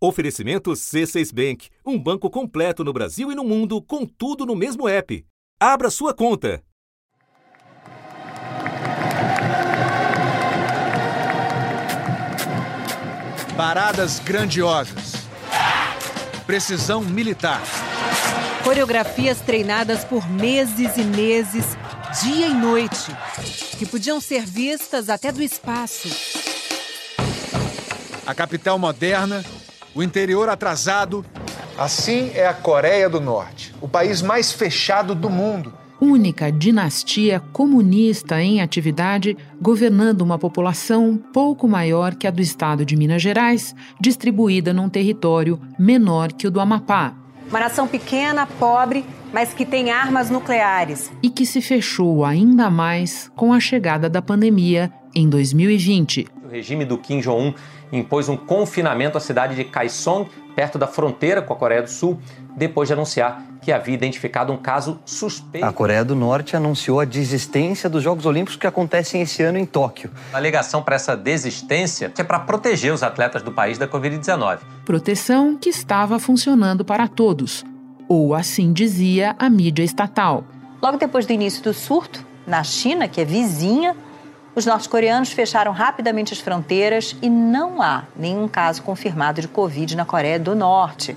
Oferecimento C6 Bank, um banco completo no Brasil e no mundo, com tudo no mesmo app. Abra sua conta. Paradas grandiosas. Precisão militar. Coreografias treinadas por meses e meses, dia e noite, que podiam ser vistas até do espaço. A capital moderna, o interior atrasado. Assim é a Coreia do Norte, o país mais fechado do mundo. Única dinastia comunista em atividade, governando uma população pouco maior que a do estado de Minas Gerais, distribuída num território menor que o do Amapá. Uma nação pequena, pobre, mas que tem armas nucleares. E que se fechou ainda mais com a chegada da pandemia em 2020. O regime do Kim Jong-un impôs um confinamento à cidade de Kaesong, perto da fronteira com a Coreia do Sul, depois de anunciar que havia identificado um caso suspeito. A Coreia do Norte anunciou a desistência dos Jogos Olímpicos que acontecem esse ano em Tóquio. A alegação para essa desistência é para proteger os atletas do país da Covid-19. Proteção que estava funcionando para todos, ou assim dizia a mídia estatal. Logo depois do início do surto, na China, que é vizinha, os norte-coreanos fecharam rapidamente as fronteiras e não há nenhum caso confirmado de Covid na Coreia do Norte.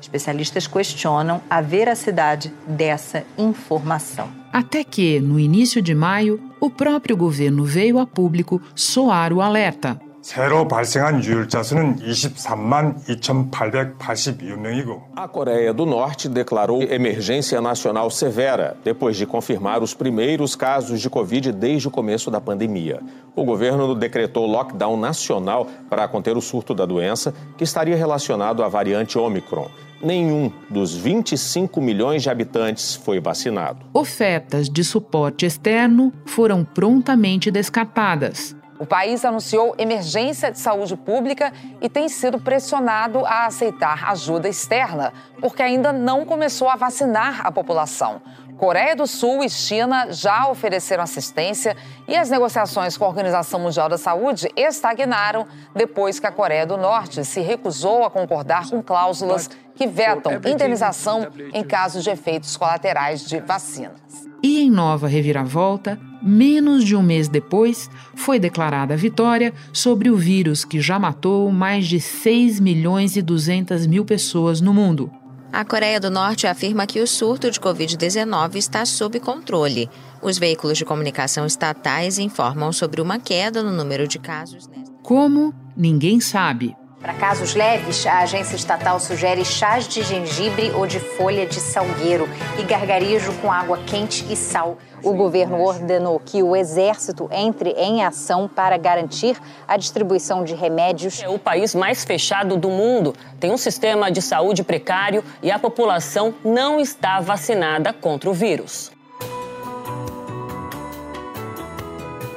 Especialistas questionam a veracidade dessa informação. Até que, no início de maio, o próprio governo veio a público soar o alerta. 새로 발생한 유혈자 수는 23만 2,882명이고 A Coreia do Norte declarou emergência nacional severa depois de confirmar os primeiros casos de Covid desde o começo da pandemia. O governo decretou lockdown nacional para conter o surto da doença, que estaria relacionado à variante Omicron nenhum dos 25 milhões de habitantes foi vacinado. Ofertas de suporte externo foram prontamente descartadas. O país anunciou emergência de saúde pública e tem sido pressionado a aceitar ajuda externa, porque ainda não começou a vacinar a população. Coreia do Sul e China já ofereceram assistência e as negociações com a Organização Mundial da Saúde estagnaram depois que a Coreia do Norte se recusou a concordar com cláusulas que vetam indenização em casos de efeitos colaterais de vacinas. E em nova reviravolta, menos de um mês depois, foi declarada a vitória sobre o vírus que já matou mais de 6 milhões e 200 mil pessoas no mundo. A Coreia do Norte afirma que o surto de Covid-19 está sob controle. Os veículos de comunicação estatais informam sobre uma queda no número de casos. Como? Ninguém sabe. Para casos leves, a agência estatal sugere chás de gengibre ou de folha de salgueiro e gargarejo com água quente e sal. O governo ordenou que o exército entre em ação para garantir a distribuição de remédios. É o país mais fechado do mundo, tem um sistema de saúde precário e a população não está vacinada contra o vírus.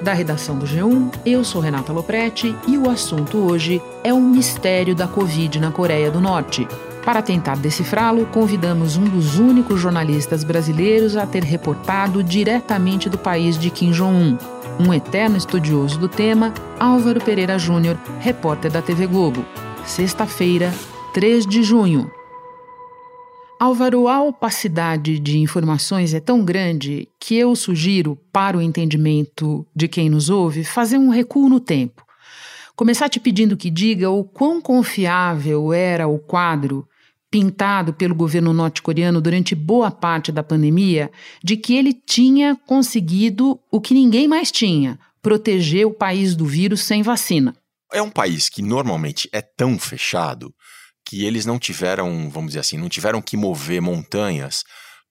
Da redação do G1, eu sou Renata Loprete e o assunto hoje é o mistério da Covid na Coreia do Norte. Para tentar decifrá-lo, convidamos um dos únicos jornalistas brasileiros a ter reportado diretamente do país de Kim Jong-un, um eterno estudioso do tema, Álvaro Pereira Júnior, repórter da TV Globo. Sexta-feira, 3 de junho. Álvaro, a opacidade de informações é tão grande que eu sugiro, para o entendimento de quem nos ouve, fazer um recuo no tempo. Começar te pedindo que diga o quão confiável era o quadro pintado pelo governo norte-coreano durante boa parte da pandemia de que ele tinha conseguido o que ninguém mais tinha: proteger o país do vírus sem vacina. É um país que normalmente é tão fechado que eles não tiveram, vamos dizer assim, não tiveram que mover montanhas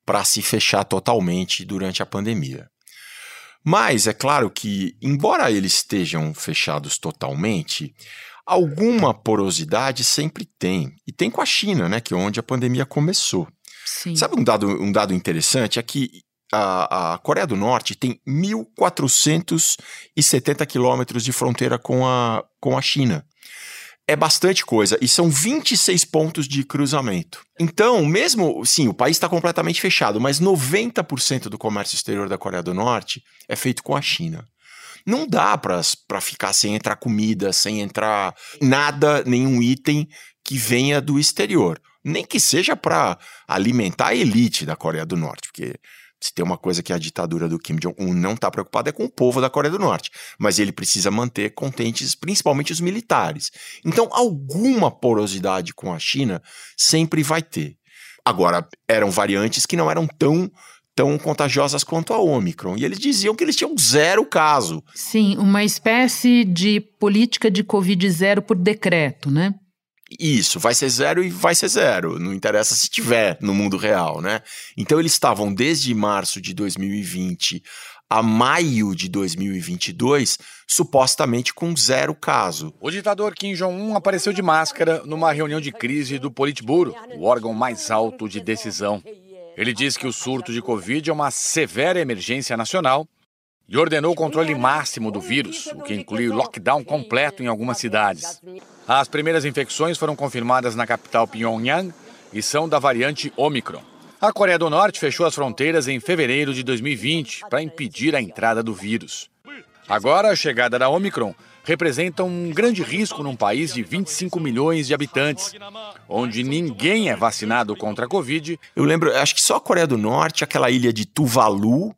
para se fechar totalmente durante a pandemia. Mas é claro que, embora eles estejam fechados totalmente, alguma porosidade sempre tem. E tem com a China, né, que é onde a pandemia começou. Sim. Sabe um dado, um dado interessante? É que a, a Coreia do Norte tem 1.470 quilômetros de fronteira com a, com a China é bastante coisa e são 26 pontos de cruzamento. Então, mesmo, sim, o país está completamente fechado, mas 90% do comércio exterior da Coreia do Norte é feito com a China. Não dá para ficar sem entrar comida, sem entrar nada, nenhum item que venha do exterior. Nem que seja para alimentar a elite da Coreia do Norte, porque se tem uma coisa que a ditadura do Kim Jong-un não está preocupada é com o povo da Coreia do Norte, mas ele precisa manter contentes principalmente os militares. Então, alguma porosidade com a China sempre vai ter. Agora, eram variantes que não eram tão tão contagiosas quanto a Omicron. E eles diziam que eles tinham zero caso. Sim, uma espécie de política de Covid zero por decreto, né? Isso, vai ser zero e vai ser zero. Não interessa se tiver no mundo real, né? Então eles estavam desde março de 2020 a maio de 2022, supostamente com zero caso. O ditador Kim Jong-un apareceu de máscara numa reunião de crise do Politburo, o órgão mais alto de decisão. Ele diz que o surto de Covid é uma severa emergência nacional e ordenou o controle máximo do vírus, o que inclui lockdown completo em algumas cidades. As primeiras infecções foram confirmadas na capital Pyongyang e são da variante Omicron. A Coreia do Norte fechou as fronteiras em fevereiro de 2020 para impedir a entrada do vírus. Agora, a chegada da Omicron representa um grande risco num país de 25 milhões de habitantes, onde ninguém é vacinado contra a Covid. Eu lembro, acho que só a Coreia do Norte, aquela ilha de Tuvalu,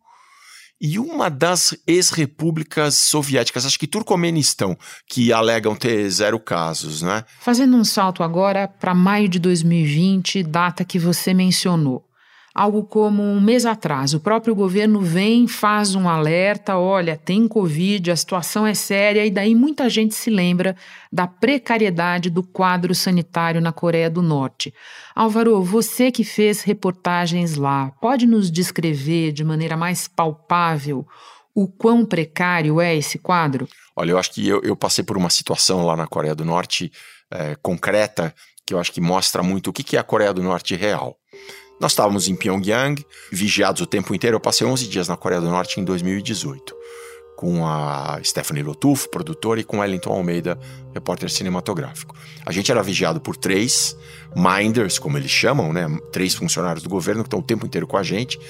e uma das ex-repúblicas soviéticas, acho que Turcomenistão, que alegam ter zero casos, né? Fazendo um salto agora para maio de 2020, data que você mencionou algo como um mês atrás. O próprio governo vem, faz um alerta: olha, tem Covid, a situação é séria, e daí muita gente se lembra da precariedade do quadro sanitário na Coreia do Norte. Álvaro, você que fez reportagens lá, pode nos descrever de maneira mais palpável o quão precário é esse quadro? Olha, eu acho que eu, eu passei por uma situação lá na Coreia do Norte é, concreta que eu acho que mostra muito o que, que é a Coreia do Norte real. Nós estávamos em Pyongyang, vigiados o tempo inteiro. Eu passei 11 dias na Coreia do Norte em 2018, com a Stephanie Lotuf, produtora, e com Wellington Almeida, repórter cinematográfico. A gente era vigiado por três minders, como eles chamam, né? Três funcionários do governo que estão o tempo inteiro com a gente.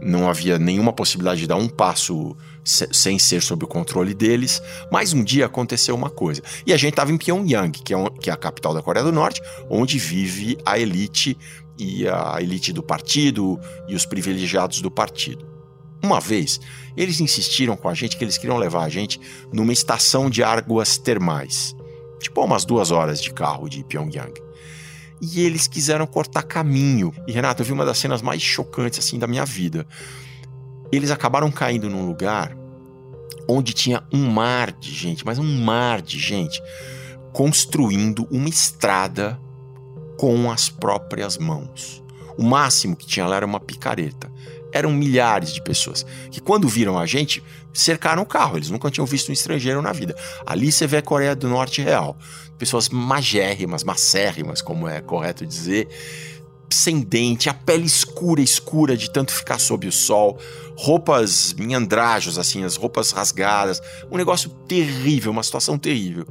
Não havia nenhuma possibilidade de dar um passo sem ser sob o controle deles. Mas um dia aconteceu uma coisa. E a gente estava em Pyongyang, que é, que é a capital da Coreia do Norte, onde vive a elite e a elite do partido e os privilegiados do partido. Uma vez, eles insistiram com a gente que eles queriam levar a gente numa estação de águas termais, tipo umas duas horas de carro de Pyongyang. E eles quiseram cortar caminho. E Renato, eu vi uma das cenas mais chocantes assim da minha vida. Eles acabaram caindo num lugar onde tinha um mar de gente, mas um mar de gente construindo uma estrada com as próprias mãos. O máximo que tinha lá era uma picareta. Eram milhares de pessoas que, quando viram a gente, cercaram o carro. Eles nunca tinham visto um estrangeiro na vida. Ali você vê a Coreia do Norte real. Pessoas magérrimas, macérrimas, como é correto dizer, sem dente, a pele escura, escura de tanto ficar sob o sol, roupas em andrajos, assim, as roupas rasgadas, um negócio terrível, uma situação terrível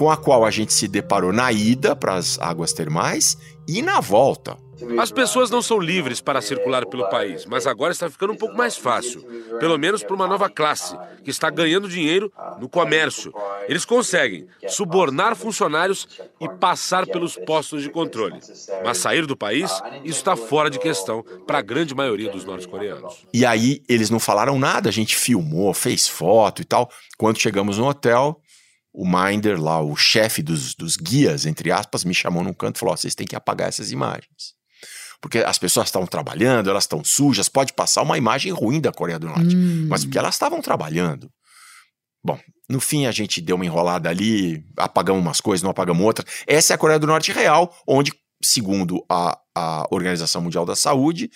com a qual a gente se deparou na ida para as águas termais e na volta. As pessoas não são livres para circular pelo país, mas agora está ficando um pouco mais fácil. Pelo menos para uma nova classe, que está ganhando dinheiro no comércio. Eles conseguem subornar funcionários e passar pelos postos de controle. Mas sair do país, isso está fora de questão para a grande maioria dos norte-coreanos. E aí eles não falaram nada, a gente filmou, fez foto e tal. Quando chegamos no hotel, o Minder lá, o chefe dos, dos guias, entre aspas, me chamou num canto e falou: vocês têm que apagar essas imagens. Porque as pessoas estavam trabalhando, elas estão sujas, pode passar uma imagem ruim da Coreia do Norte. Hum. Mas porque elas estavam trabalhando. Bom, no fim a gente deu uma enrolada ali, apagamos umas coisas, não apagamos outras. Essa é a Coreia do Norte real, onde, segundo a, a Organização Mundial da Saúde,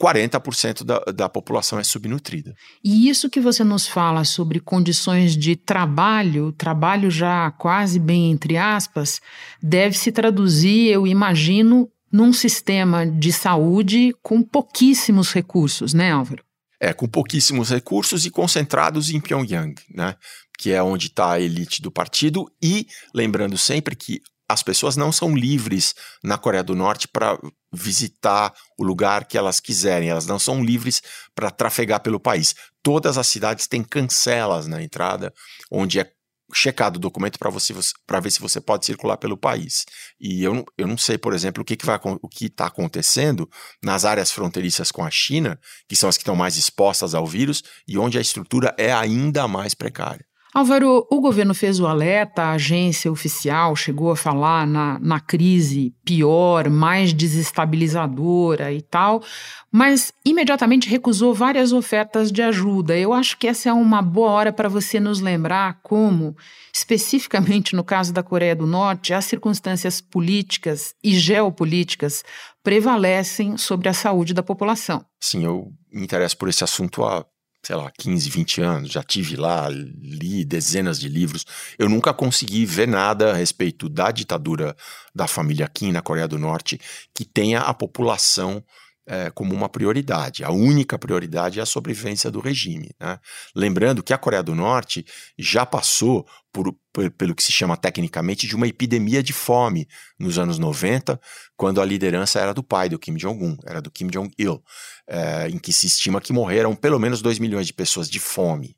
40% da, da população é subnutrida. E isso que você nos fala sobre condições de trabalho, trabalho já quase bem entre aspas, deve se traduzir, eu imagino, num sistema de saúde com pouquíssimos recursos, né, Álvaro? É, com pouquíssimos recursos e concentrados em Pyongyang, né? Que é onde está a elite do partido. E lembrando sempre que as pessoas não são livres na Coreia do Norte para visitar o lugar que elas quiserem, elas não são livres para trafegar pelo país. Todas as cidades têm cancelas na entrada, onde é checado o documento para você para ver se você pode circular pelo país. E eu, não, eu não sei, por exemplo, o que, o que está acontecendo nas áreas fronteiriças com a China, que são as que estão mais expostas ao vírus e onde a estrutura é ainda mais precária. Álvaro, o governo fez o alerta, a agência oficial chegou a falar na, na crise pior, mais desestabilizadora e tal, mas imediatamente recusou várias ofertas de ajuda. Eu acho que essa é uma boa hora para você nos lembrar como, especificamente no caso da Coreia do Norte, as circunstâncias políticas e geopolíticas prevalecem sobre a saúde da população. Sim, eu me interesso por esse assunto há sei lá, 15, 20 anos, já tive lá, li dezenas de livros. Eu nunca consegui ver nada a respeito da ditadura da família Kim na Coreia do Norte que tenha a população é, como uma prioridade. A única prioridade é a sobrevivência do regime. Né? Lembrando que a Coreia do Norte já passou por, por, pelo que se chama tecnicamente de uma epidemia de fome nos anos 90, quando a liderança era do pai do Kim Jong-un, era do Kim Jong-il, é, em que se estima que morreram pelo menos 2 milhões de pessoas de fome.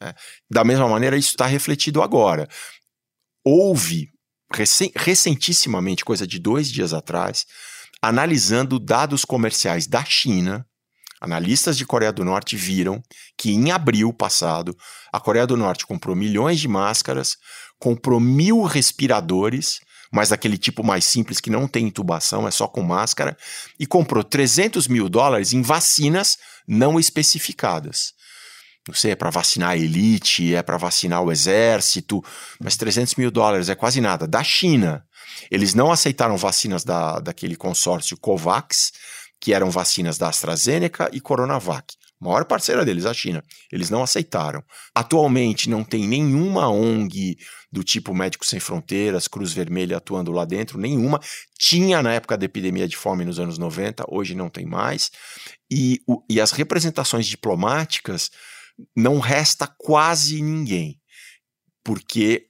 Né? Da mesma maneira, isso está refletido agora. Houve, recentissimamente, coisa de dois dias atrás, analisando dados comerciais da China, analistas de Coreia do Norte viram que em abril passado a Coreia do Norte comprou milhões de máscaras, comprou mil respiradores, mas daquele tipo mais simples que não tem intubação, é só com máscara, e comprou 300 mil dólares em vacinas não especificadas. Não sei, é para vacinar a elite, é para vacinar o exército, mas 300 mil dólares é quase nada. Da China, eles não aceitaram vacinas da, daquele consórcio COVAX, que eram vacinas da AstraZeneca e Coronavac. Maior parceira deles, a China. Eles não aceitaram. Atualmente não tem nenhuma ONG do tipo Médicos Sem Fronteiras, Cruz Vermelha atuando lá dentro, nenhuma. Tinha na época da epidemia de fome nos anos 90, hoje não tem mais. E, o, e as representações diplomáticas não resta quase ninguém. Porque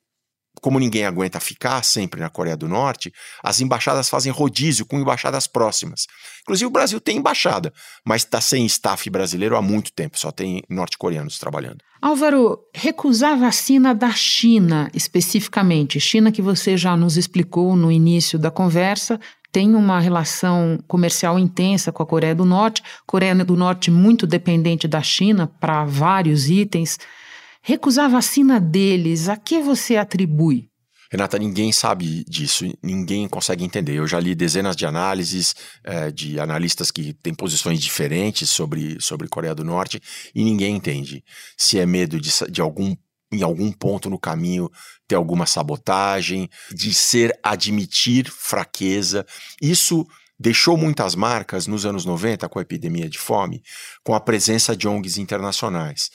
como ninguém aguenta ficar sempre na Coreia do Norte, as embaixadas fazem rodízio com embaixadas próximas. Inclusive o Brasil tem embaixada, mas está sem staff brasileiro há muito tempo, só tem norte-coreanos trabalhando. Álvaro, recusar vacina da China, especificamente, China que você já nos explicou no início da conversa, tem uma relação comercial intensa com a Coreia do Norte, Coreia do Norte muito dependente da China para vários itens. Recusar a vacina deles, a que você atribui? Renata, ninguém sabe disso, ninguém consegue entender. Eu já li dezenas de análises é, de analistas que têm posições diferentes sobre, sobre Coreia do Norte e ninguém entende se é medo de, de algum em algum ponto no caminho ter alguma sabotagem, de ser admitir fraqueza. Isso deixou muitas marcas nos anos 90 com a epidemia de fome, com a presença de ONGs internacionais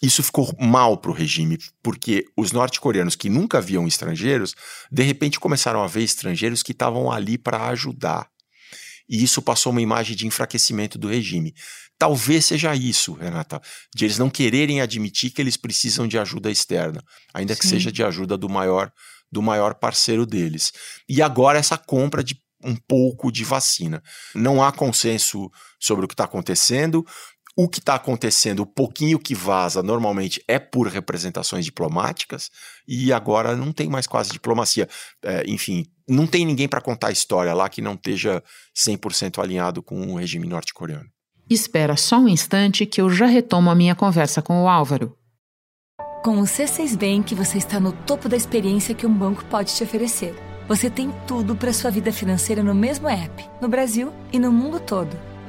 isso ficou mal para o regime, porque os norte-coreanos que nunca viam estrangeiros, de repente começaram a ver estrangeiros que estavam ali para ajudar. E isso passou uma imagem de enfraquecimento do regime. Talvez seja isso, Renata, de eles não quererem admitir que eles precisam de ajuda externa, ainda Sim. que seja de ajuda do maior do maior parceiro deles. E agora essa compra de um pouco de vacina. Não há consenso sobre o que está acontecendo. O que está acontecendo, o pouquinho que vaza, normalmente é por representações diplomáticas, e agora não tem mais quase diplomacia. É, enfim, não tem ninguém para contar a história lá que não esteja 100% alinhado com o regime norte-coreano. Espera só um instante que eu já retomo a minha conversa com o Álvaro. Com o C6 Bank, você está no topo da experiência que um banco pode te oferecer. Você tem tudo para sua vida financeira no mesmo app, no Brasil e no mundo todo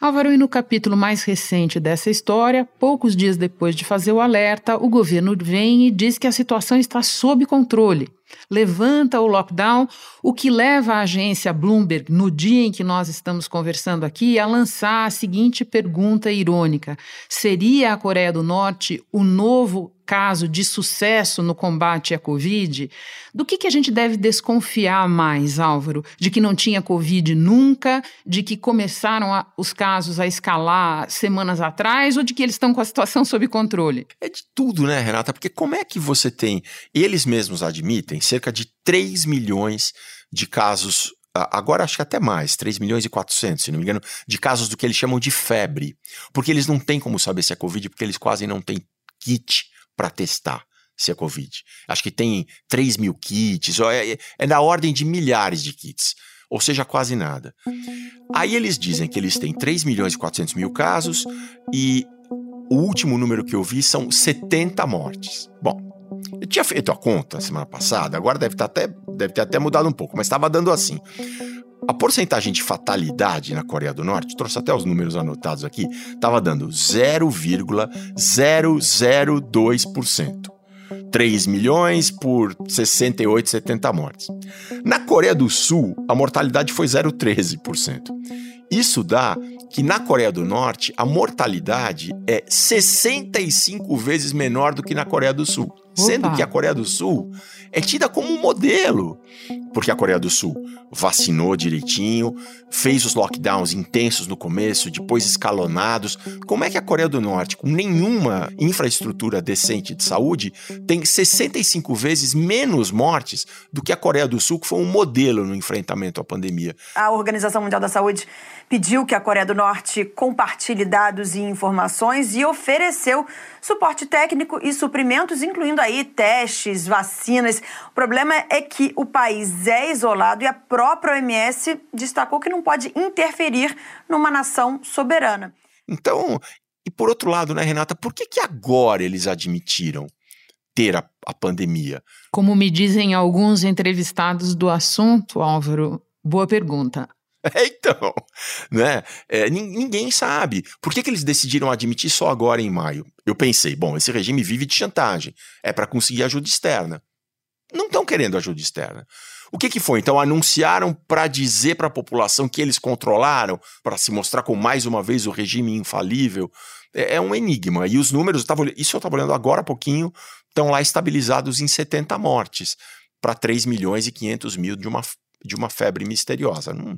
Álvaro, e no capítulo mais recente dessa história, poucos dias depois de fazer o alerta, o governo vem e diz que a situação está sob controle. Levanta o lockdown, o que leva a agência Bloomberg, no dia em que nós estamos conversando aqui, a lançar a seguinte pergunta irônica: seria a Coreia do Norte o novo caso de sucesso no combate à Covid, do que, que a gente deve desconfiar mais, Álvaro? De que não tinha Covid nunca, de que começaram a, os casos a escalar semanas atrás ou de que eles estão com a situação sob controle? É de tudo, né, Renata? Porque como é que você tem, eles mesmos admitem, cerca de 3 milhões de casos agora acho que até mais, 3 milhões e 400, se não me engano, de casos do que eles chamam de febre. Porque eles não têm como saber se é Covid, porque eles quase não têm kit para testar se é Covid. Acho que tem 3 mil kits, é, é na ordem de milhares de kits, ou seja, quase nada. Aí eles dizem que eles têm 3 milhões e 400 mil casos e o último número que eu vi são 70 mortes. Bom, eu tinha feito a conta semana passada, agora deve, tá até, deve ter até mudado um pouco, mas estava dando assim. A porcentagem de fatalidade na Coreia do Norte, trouxe até os números anotados aqui, estava dando 0,002%. 3 milhões por 68, 70 mortes. Na Coreia do Sul, a mortalidade foi 0,13%. Isso dá que na Coreia do Norte a mortalidade é 65 vezes menor do que na Coreia do Sul. Sendo que a Coreia do Sul é tida como um modelo, porque a Coreia do Sul vacinou direitinho, fez os lockdowns intensos no começo, depois escalonados. Como é que a Coreia do Norte, com nenhuma infraestrutura decente de saúde, tem 65 vezes menos mortes do que a Coreia do Sul, que foi um modelo no enfrentamento à pandemia? A Organização Mundial da Saúde pediu que a Coreia do Norte compartilhe dados e informações e ofereceu suporte técnico e suprimentos, incluindo aí testes, vacinas. O problema é que o país é isolado e a própria OMS destacou que não pode interferir numa nação soberana. Então, e por outro lado, né, Renata, por que, que agora eles admitiram ter a, a pandemia? Como me dizem alguns entrevistados do assunto, Álvaro, boa pergunta. É, então, né? É, ninguém sabe. Por que, que eles decidiram admitir só agora em maio? Eu pensei, bom, esse regime vive de chantagem. É para conseguir ajuda externa. Não estão querendo ajuda externa. O que, que foi? Então, anunciaram para dizer para a população que eles controlaram, para se mostrar com mais uma vez o regime infalível. É, é um enigma. E os números, eu tava, isso eu estava olhando agora há pouquinho, estão lá estabilizados em 70 mortes, para 3 milhões e 500 mil de uma, de uma febre misteriosa. Não,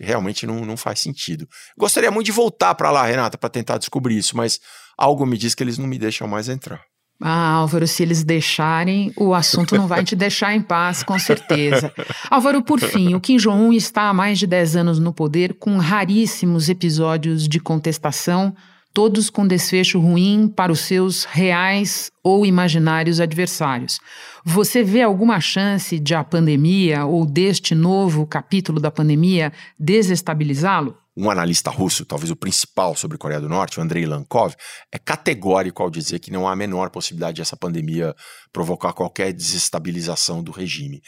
realmente não, não faz sentido. Gostaria muito de voltar para lá, Renata, para tentar descobrir isso, mas algo me diz que eles não me deixam mais entrar. Ah, Álvaro, se eles deixarem, o assunto não vai te deixar em paz, com certeza. Álvaro, por fim, o Kim Jong-un está há mais de 10 anos no poder, com raríssimos episódios de contestação, todos com desfecho ruim para os seus reais ou imaginários adversários. Você vê alguma chance de a pandemia ou deste novo capítulo da pandemia desestabilizá-lo? Um analista russo, talvez o principal sobre Coreia do Norte, o Andrei Lankov, é categórico ao dizer que não há a menor possibilidade de essa pandemia provocar qualquer desestabilização do regime.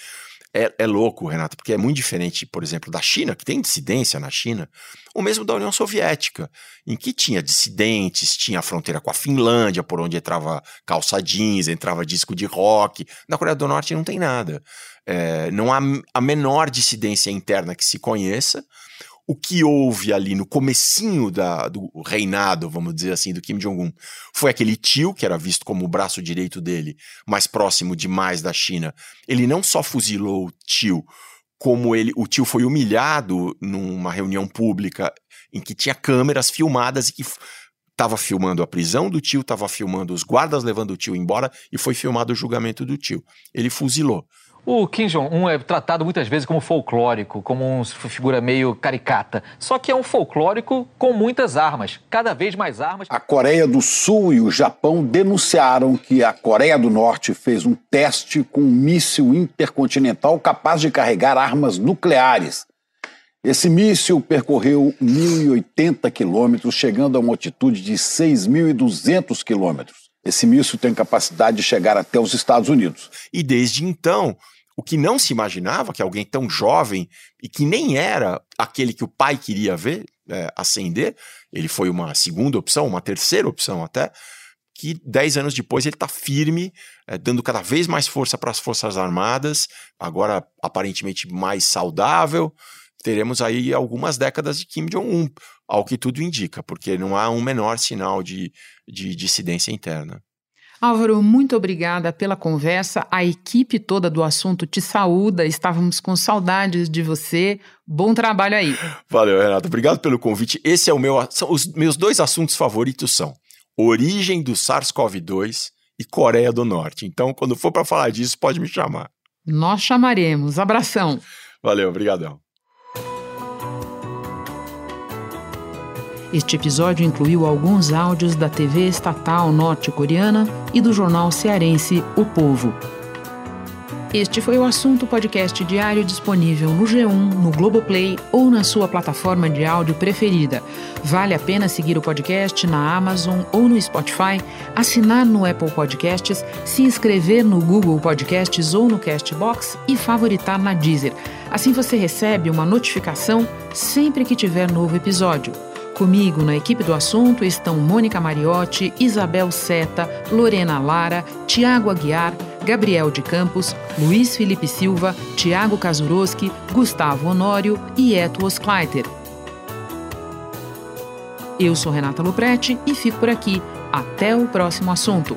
É, é, louco, Renato, porque é muito diferente, por exemplo, da China, que tem dissidência na China, ou mesmo da União Soviética, em que tinha dissidentes, tinha a fronteira com a Finlândia, por onde entrava calça jeans, entrava disco de rock. Na Coreia do Norte não tem nada. É, não há a menor dissidência interna que se conheça o que houve ali no comecinho da, do reinado, vamos dizer assim, do Kim Jong-un, foi aquele tio, que era visto como o braço direito dele, mais próximo demais da China. Ele não só fuzilou o tio, como ele, o tio foi humilhado numa reunião pública em que tinha câmeras filmadas e que estava filmando a prisão do tio, estava filmando os guardas levando o tio embora e foi filmado o julgamento do tio. Ele fuzilou. O Kim Jong-un é tratado muitas vezes como folclórico, como uma figura meio caricata. Só que é um folclórico com muitas armas, cada vez mais armas. A Coreia do Sul e o Japão denunciaram que a Coreia do Norte fez um teste com um míssil intercontinental capaz de carregar armas nucleares. Esse míssil percorreu 1.080 quilômetros, chegando a uma altitude de 6.200 quilômetros. Esse míssil tem capacidade de chegar até os Estados Unidos. E desde então, o que não se imaginava, que alguém tão jovem e que nem era aquele que o pai queria ver é, ascender, ele foi uma segunda opção, uma terceira opção até, que dez anos depois ele está firme, é, dando cada vez mais força para as Forças Armadas, agora aparentemente mais saudável. Teremos aí algumas décadas de Kim Jong-un, ao que tudo indica, porque não há um menor sinal de, de dissidência interna. Álvaro, muito obrigada pela conversa. A equipe toda do assunto te saúda. Estávamos com saudades de você. Bom trabalho aí. Valeu, Renato. Obrigado pelo convite. Esse é o meu. São os meus dois assuntos favoritos são origem do SARS-CoV-2 e Coreia do Norte. Então, quando for para falar disso, pode me chamar. Nós chamaremos. Abração. Valeu, obrigadão. Este episódio incluiu alguns áudios da TV estatal norte-coreana e do jornal cearense O Povo. Este foi o assunto podcast diário disponível no G1, no Globoplay ou na sua plataforma de áudio preferida. Vale a pena seguir o podcast na Amazon ou no Spotify, assinar no Apple Podcasts, se inscrever no Google Podcasts ou no Castbox e favoritar na Deezer. Assim você recebe uma notificação sempre que tiver novo episódio. Comigo na equipe do assunto estão Mônica Mariotti, Isabel Seta, Lorena Lara, Tiago Aguiar, Gabriel de Campos, Luiz Felipe Silva, Tiago Kazuroski, Gustavo Honório e Eto Oskleiter. Eu sou Renata Luprete e fico por aqui. Até o próximo assunto.